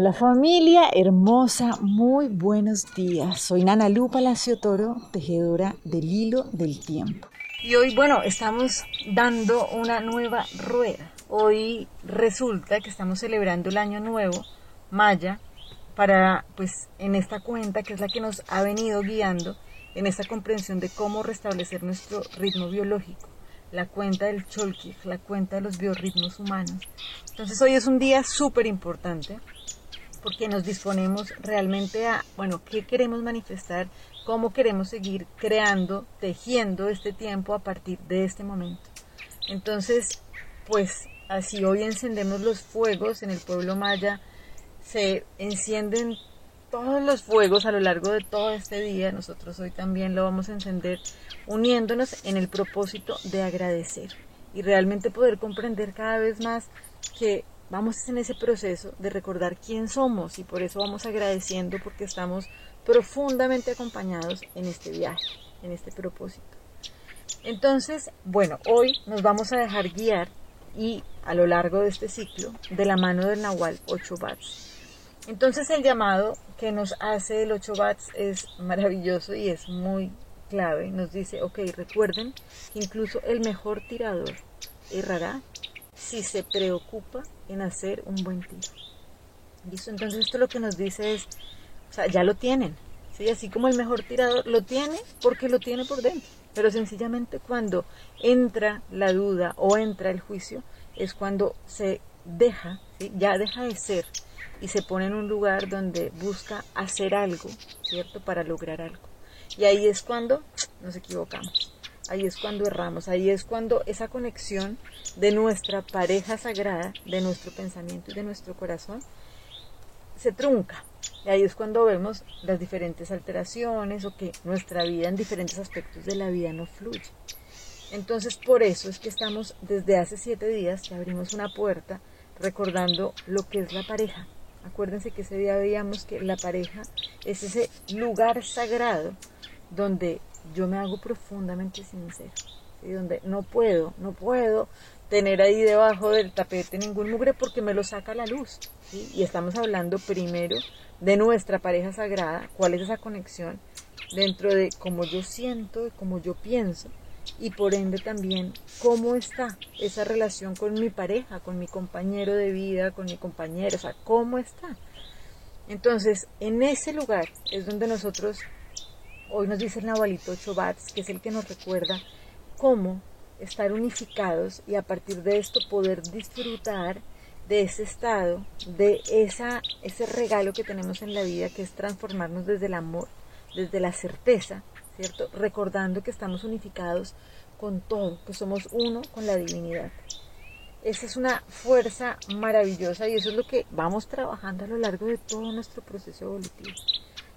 Hola familia hermosa, muy buenos días. Soy Nana Lu Palacio Toro, tejedora del hilo del tiempo. Y hoy, bueno, estamos dando una nueva rueda. Hoy resulta que estamos celebrando el año nuevo, Maya, para, pues, en esta cuenta que es la que nos ha venido guiando en esta comprensión de cómo restablecer nuestro ritmo biológico la cuenta del Cholkij, la cuenta de los biorritmos humanos. Entonces hoy es un día súper importante porque nos disponemos realmente a, bueno, qué queremos manifestar, cómo queremos seguir creando, tejiendo este tiempo a partir de este momento. Entonces, pues así hoy encendemos los fuegos en el pueblo maya, se encienden todos los fuegos a lo largo de todo este día, nosotros hoy también lo vamos a encender uniéndonos en el propósito de agradecer y realmente poder comprender cada vez más que vamos en ese proceso de recordar quién somos y por eso vamos agradeciendo porque estamos profundamente acompañados en este viaje, en este propósito. Entonces, bueno, hoy nos vamos a dejar guiar y a lo largo de este ciclo de la mano del Nahual 8 Bats. Entonces el llamado que nos hace el 8 Bats es maravilloso y es muy clave. Nos dice, ok, recuerden que incluso el mejor tirador errará si se preocupa en hacer un buen tiro. ¿Listo? Entonces esto lo que nos dice es, o sea, ya lo tienen. ¿sí? Así como el mejor tirador lo tiene porque lo tiene por dentro. Pero sencillamente cuando entra la duda o entra el juicio es cuando se deja, ya deja de ser y se pone en un lugar donde busca hacer algo, ¿cierto? Para lograr algo. Y ahí es cuando nos equivocamos ahí es cuando erramos, ahí es cuando esa conexión de nuestra pareja sagrada, de nuestro pensamiento y de nuestro corazón, se trunca. Y ahí es cuando vemos las diferentes alteraciones o que nuestra vida en diferentes aspectos de la vida no fluye. Entonces por eso es que estamos desde hace siete días que abrimos una puerta recordando lo que es la pareja. Acuérdense que ese día veíamos que la pareja es ese lugar sagrado donde yo me hago profundamente sincero, y donde no puedo, no puedo tener ahí debajo del tapete ningún mugre porque me lo saca la luz. Y estamos hablando primero de nuestra pareja sagrada, cuál es esa conexión dentro de cómo yo siento, de cómo yo pienso y por ende también cómo está esa relación con mi pareja, con mi compañero de vida, con mi compañero, o sea, cómo está. Entonces, en ese lugar es donde nosotros Hoy nos dice el Nahualito Chobats, que es el que nos recuerda cómo estar unificados y a partir de esto poder disfrutar de ese estado, de esa, ese regalo que tenemos en la vida, que es transformarnos desde el amor, desde la certeza, ¿cierto? Recordando que estamos unificados con todo, que somos uno con la divinidad. Esa es una fuerza maravillosa y eso es lo que vamos trabajando a lo largo de todo nuestro proceso evolutivo.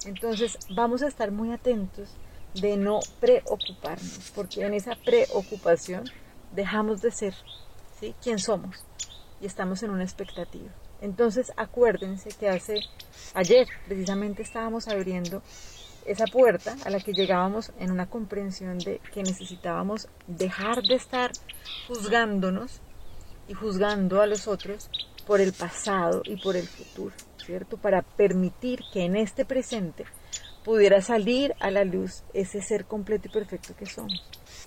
Entonces vamos a estar muy atentos de no preocuparnos, porque en esa preocupación dejamos de ser ¿sí? quien somos y estamos en una expectativa. Entonces acuérdense que hace ayer precisamente estábamos abriendo esa puerta a la que llegábamos en una comprensión de que necesitábamos dejar de estar juzgándonos y juzgando a los otros por el pasado y por el futuro. ¿Cierto? Para permitir que en este presente pudiera salir a la luz ese ser completo y perfecto que somos.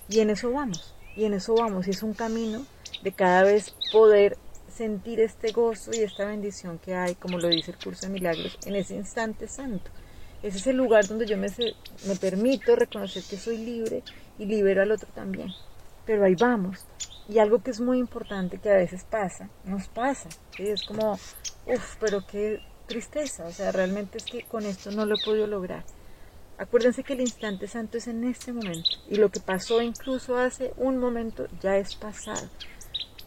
Y en eso vamos, y en eso vamos, y es un camino de cada vez poder sentir este gozo y esta bendición que hay, como lo dice el curso de milagros, en ese instante santo. Ese es el lugar donde yo me, me permito reconocer que soy libre y libero al otro también. Pero ahí vamos. Y algo que es muy importante que a veces pasa, nos pasa. Es como, uff, pero qué tristeza, o sea, realmente es que con esto no lo he podido lograr. Acuérdense que el instante santo es en este momento y lo que pasó incluso hace un momento ya es pasado.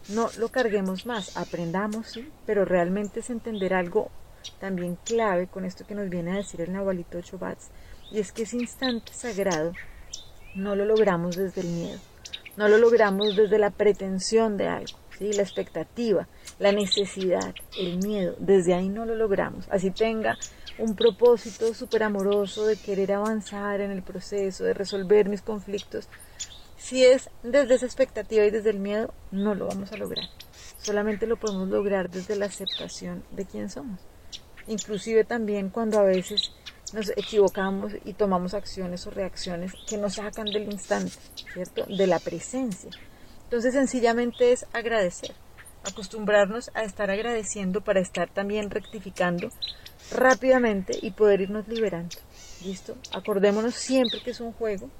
No lo carguemos más, aprendamos, sí, pero realmente es entender algo también clave con esto que nos viene a decir el Nahualito Chobats, y es que ese instante sagrado no lo logramos desde el miedo, no lo logramos desde la pretensión de algo, ¿sí? la expectativa, la necesidad, el miedo, desde ahí no lo logramos. Así tenga un propósito súper amoroso de querer avanzar en el proceso, de resolver mis conflictos. Si es desde esa expectativa y desde el miedo, no lo vamos a lograr. Solamente lo podemos lograr desde la aceptación de quién somos. inclusive también cuando a veces nos equivocamos y tomamos acciones o reacciones que nos sacan del instante, ¿cierto? De la presencia. Entonces sencillamente es agradecer, acostumbrarnos a estar agradeciendo para estar también rectificando rápidamente y poder irnos liberando. ¿Listo? Acordémonos siempre que es un juego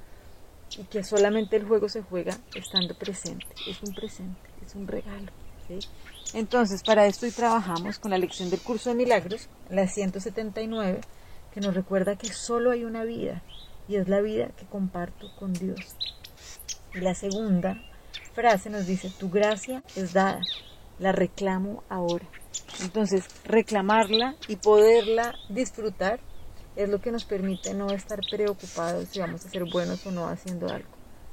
y que solamente el juego se juega estando presente. Es un presente, es un regalo. Entonces, para esto hoy trabajamos con la lección del curso de milagros, la 179, que nos recuerda que solo hay una vida y es la vida que comparto con Dios. Y la segunda frase nos dice, tu gracia es dada, la reclamo ahora. Entonces, reclamarla y poderla disfrutar es lo que nos permite no estar preocupados si vamos a ser buenos o no haciendo algo,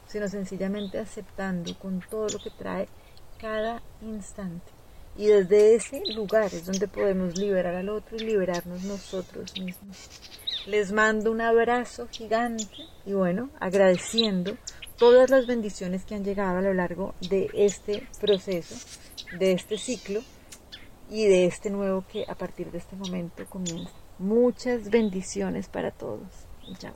sino sencillamente aceptando con todo lo que trae cada instante. Y desde ese lugar es donde podemos liberar al otro y liberarnos nosotros mismos. Les mando un abrazo gigante y bueno, agradeciendo todas las bendiciones que han llegado a lo largo de este proceso, de este ciclo y de este nuevo que a partir de este momento comienza. Muchas bendiciones para todos. Chao.